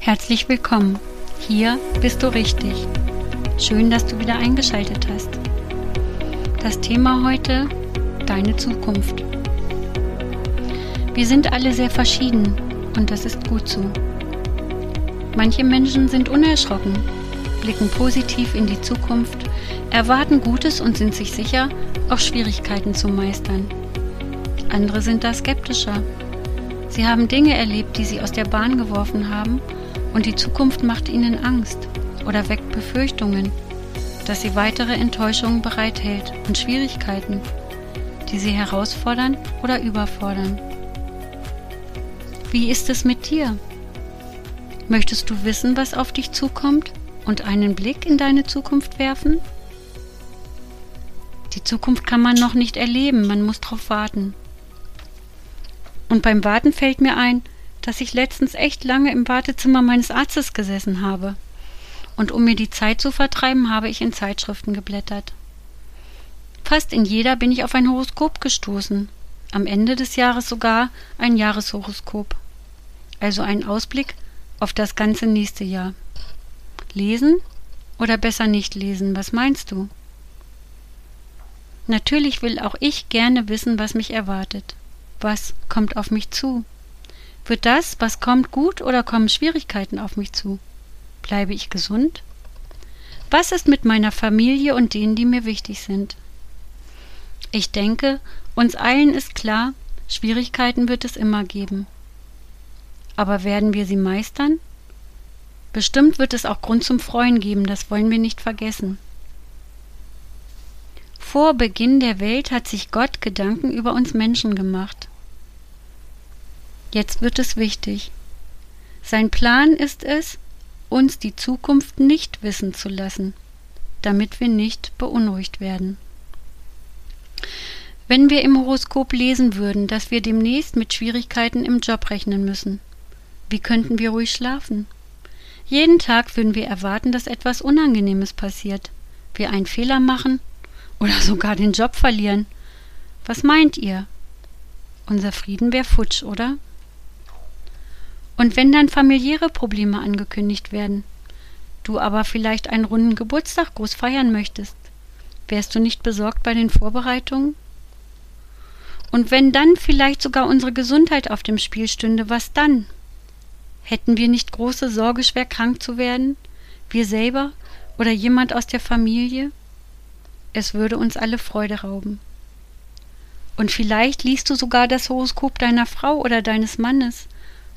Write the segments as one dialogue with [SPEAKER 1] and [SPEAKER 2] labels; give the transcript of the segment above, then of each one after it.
[SPEAKER 1] Herzlich willkommen. Hier bist du richtig. Schön, dass du wieder eingeschaltet hast. Das Thema heute, deine Zukunft. Wir sind alle sehr verschieden und das ist gut so. Manche Menschen sind unerschrocken, blicken positiv in die Zukunft, erwarten Gutes und sind sich sicher, auch Schwierigkeiten zu meistern. Andere sind da skeptischer. Sie haben Dinge erlebt, die sie aus der Bahn geworfen haben und die Zukunft macht ihnen Angst oder weckt Befürchtungen, dass sie weitere Enttäuschungen bereithält und Schwierigkeiten, die sie herausfordern oder überfordern. Wie ist es mit dir? Möchtest du wissen, was auf dich zukommt und einen Blick in deine Zukunft werfen? Die Zukunft kann man noch nicht erleben, man muss darauf warten. Und beim Warten fällt mir ein, dass ich letztens echt lange im Wartezimmer meines Arztes gesessen habe. Und um mir die Zeit zu vertreiben, habe ich in Zeitschriften geblättert. Fast in jeder bin ich auf ein Horoskop gestoßen, am Ende des Jahres sogar ein Jahreshoroskop, also ein Ausblick auf das ganze nächste Jahr. Lesen oder besser nicht lesen, was meinst du? Natürlich will auch ich gerne wissen, was mich erwartet. Was kommt auf mich zu? Wird das, was kommt, gut oder kommen Schwierigkeiten auf mich zu? Bleibe ich gesund? Was ist mit meiner Familie und denen, die mir wichtig sind? Ich denke, uns allen ist klar, Schwierigkeiten wird es immer geben. Aber werden wir sie meistern? Bestimmt wird es auch Grund zum Freuen geben, das wollen wir nicht vergessen. Vor Beginn der Welt hat sich Gott Gedanken über uns Menschen gemacht. Jetzt wird es wichtig. Sein Plan ist es, uns die Zukunft nicht wissen zu lassen, damit wir nicht beunruhigt werden. Wenn wir im Horoskop lesen würden, dass wir demnächst mit Schwierigkeiten im Job rechnen müssen, wie könnten wir ruhig schlafen? Jeden Tag würden wir erwarten, dass etwas Unangenehmes passiert, wir einen Fehler machen oder sogar den Job verlieren. Was meint ihr? Unser Frieden wäre futsch, oder? Und wenn dann familiäre Probleme angekündigt werden, du aber vielleicht einen runden Geburtstag groß feiern möchtest, wärst du nicht besorgt bei den Vorbereitungen? Und wenn dann vielleicht sogar unsere Gesundheit auf dem Spiel stünde, was dann? Hätten wir nicht große Sorge, schwer krank zu werden? Wir selber oder jemand aus der Familie? Es würde uns alle Freude rauben. Und vielleicht liest du sogar das Horoskop deiner Frau oder deines Mannes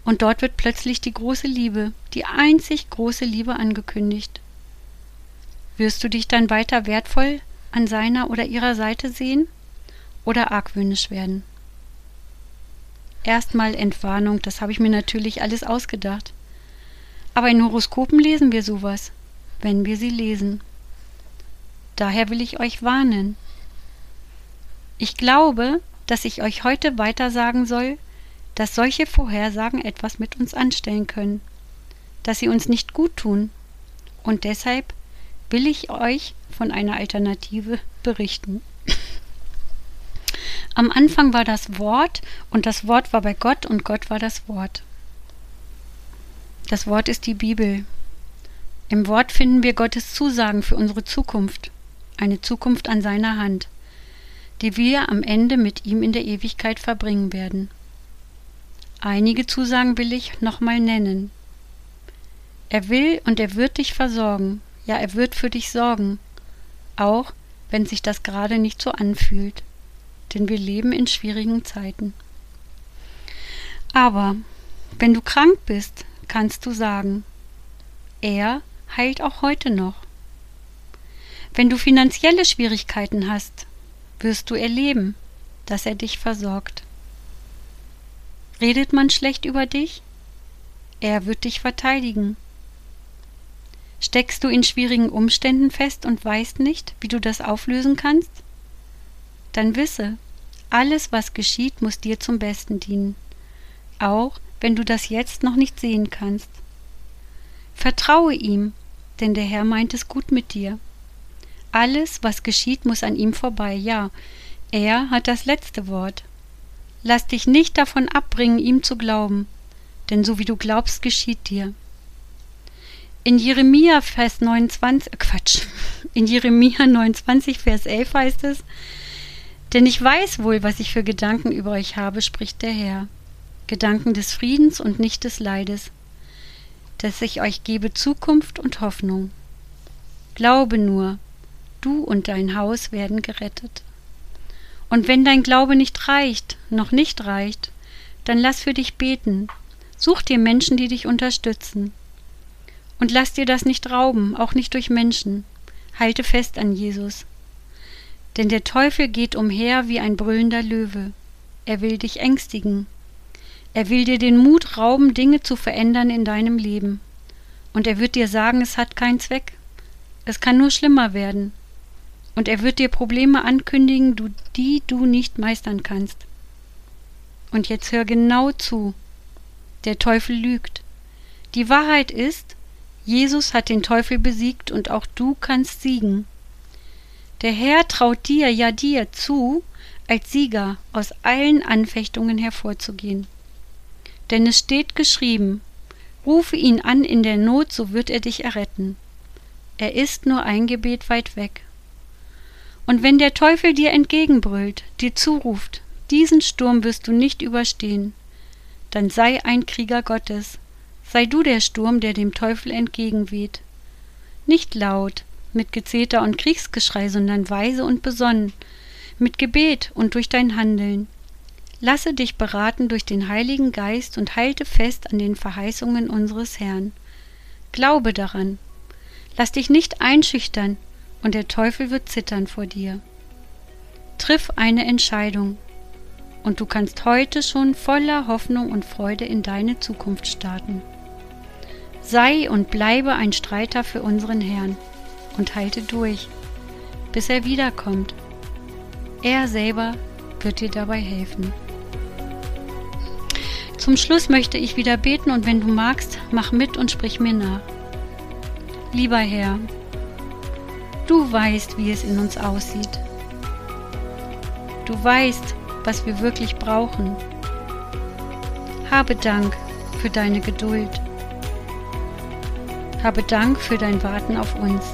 [SPEAKER 1] und dort wird plötzlich die große Liebe, die einzig große Liebe angekündigt. Wirst du dich dann weiter wertvoll an seiner oder ihrer Seite sehen oder argwöhnisch werden? Erstmal Entwarnung, das habe ich mir natürlich alles ausgedacht. Aber in Horoskopen lesen wir sowas, wenn wir sie lesen. Daher will ich euch warnen. Ich glaube, dass ich euch heute weiter sagen soll, dass solche Vorhersagen etwas mit uns anstellen können, dass sie uns nicht gut tun. Und deshalb will ich euch von einer Alternative berichten. Am Anfang war das Wort und das Wort war bei Gott und Gott war das Wort. Das Wort ist die Bibel. Im Wort finden wir Gottes Zusagen für unsere Zukunft, eine Zukunft an seiner Hand, die wir am Ende mit ihm in der Ewigkeit verbringen werden. Einige Zusagen will ich nochmal nennen. Er will und er wird dich versorgen, ja, er wird für dich sorgen, auch wenn sich das gerade nicht so anfühlt, denn wir leben in schwierigen Zeiten. Aber wenn du krank bist, kannst du sagen, er heilt auch heute noch. Wenn du finanzielle Schwierigkeiten hast, wirst du erleben, dass er dich versorgt. Redet man schlecht über dich? Er wird dich verteidigen. Steckst du in schwierigen Umständen fest und weißt nicht, wie du das auflösen kannst? Dann wisse, alles, was geschieht, muss dir zum Besten dienen, auch wenn du das jetzt noch nicht sehen kannst. Vertraue ihm, denn der Herr meint es gut mit dir. Alles, was geschieht, muss an ihm vorbei, ja, er hat das letzte Wort. Lass dich nicht davon abbringen, ihm zu glauben, denn so wie du glaubst, geschieht dir. In Jeremia Vers 29, äh, Quatsch, in Jeremia 29 Vers 11 heißt es, denn ich weiß wohl, was ich für Gedanken über euch habe, spricht der Herr. Gedanken des Friedens und nicht des Leides, dass ich euch gebe Zukunft und Hoffnung. Glaube nur, du und dein Haus werden gerettet. Und wenn dein Glaube nicht reicht, noch nicht reicht, dann lass für dich beten. Such dir Menschen, die dich unterstützen. Und lass dir das nicht rauben, auch nicht durch Menschen. Halte fest an Jesus. Denn der Teufel geht umher wie ein brüllender Löwe. Er will dich ängstigen. Er will dir den Mut rauben, Dinge zu verändern in deinem Leben. Und er wird dir sagen, es hat keinen Zweck. Es kann nur schlimmer werden und er wird dir Probleme ankündigen, du, die du nicht meistern kannst. Und jetzt hör genau zu. Der Teufel lügt. Die Wahrheit ist, Jesus hat den Teufel besiegt und auch du kannst siegen. Der Herr traut dir, ja dir zu, als Sieger aus allen Anfechtungen hervorzugehen. Denn es steht geschrieben, rufe ihn an in der Not, so wird er dich erretten. Er ist nur ein Gebet weit weg. Und wenn der Teufel dir entgegenbrüllt, dir zuruft, diesen Sturm wirst du nicht überstehen, dann sei ein Krieger Gottes, sei du der Sturm, der dem Teufel entgegenweht. Nicht laut, mit Gezeter und Kriegsgeschrei, sondern weise und besonnen, mit Gebet und durch dein Handeln. Lasse dich beraten durch den Heiligen Geist und halte fest an den Verheißungen unseres Herrn. Glaube daran. Lass dich nicht einschüchtern, und der Teufel wird zittern vor dir. Triff eine Entscheidung, und du kannst heute schon voller Hoffnung und Freude in deine Zukunft starten. Sei und bleibe ein Streiter für unseren Herrn und halte durch, bis er wiederkommt. Er selber wird dir dabei helfen. Zum Schluss möchte ich wieder beten und wenn du magst, mach mit und sprich mir nach. Lieber Herr, Du weißt, wie es in uns aussieht. Du weißt, was wir wirklich brauchen. Habe Dank für deine Geduld. Habe Dank für dein Warten auf uns.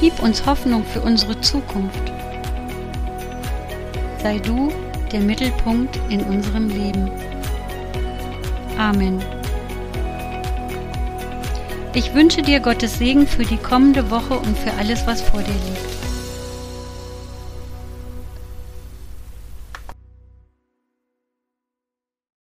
[SPEAKER 1] Gib uns Hoffnung für unsere Zukunft. Sei du der Mittelpunkt in unserem Leben. Amen. Ich wünsche dir Gottes Segen für die kommende Woche und für alles, was vor dir liegt.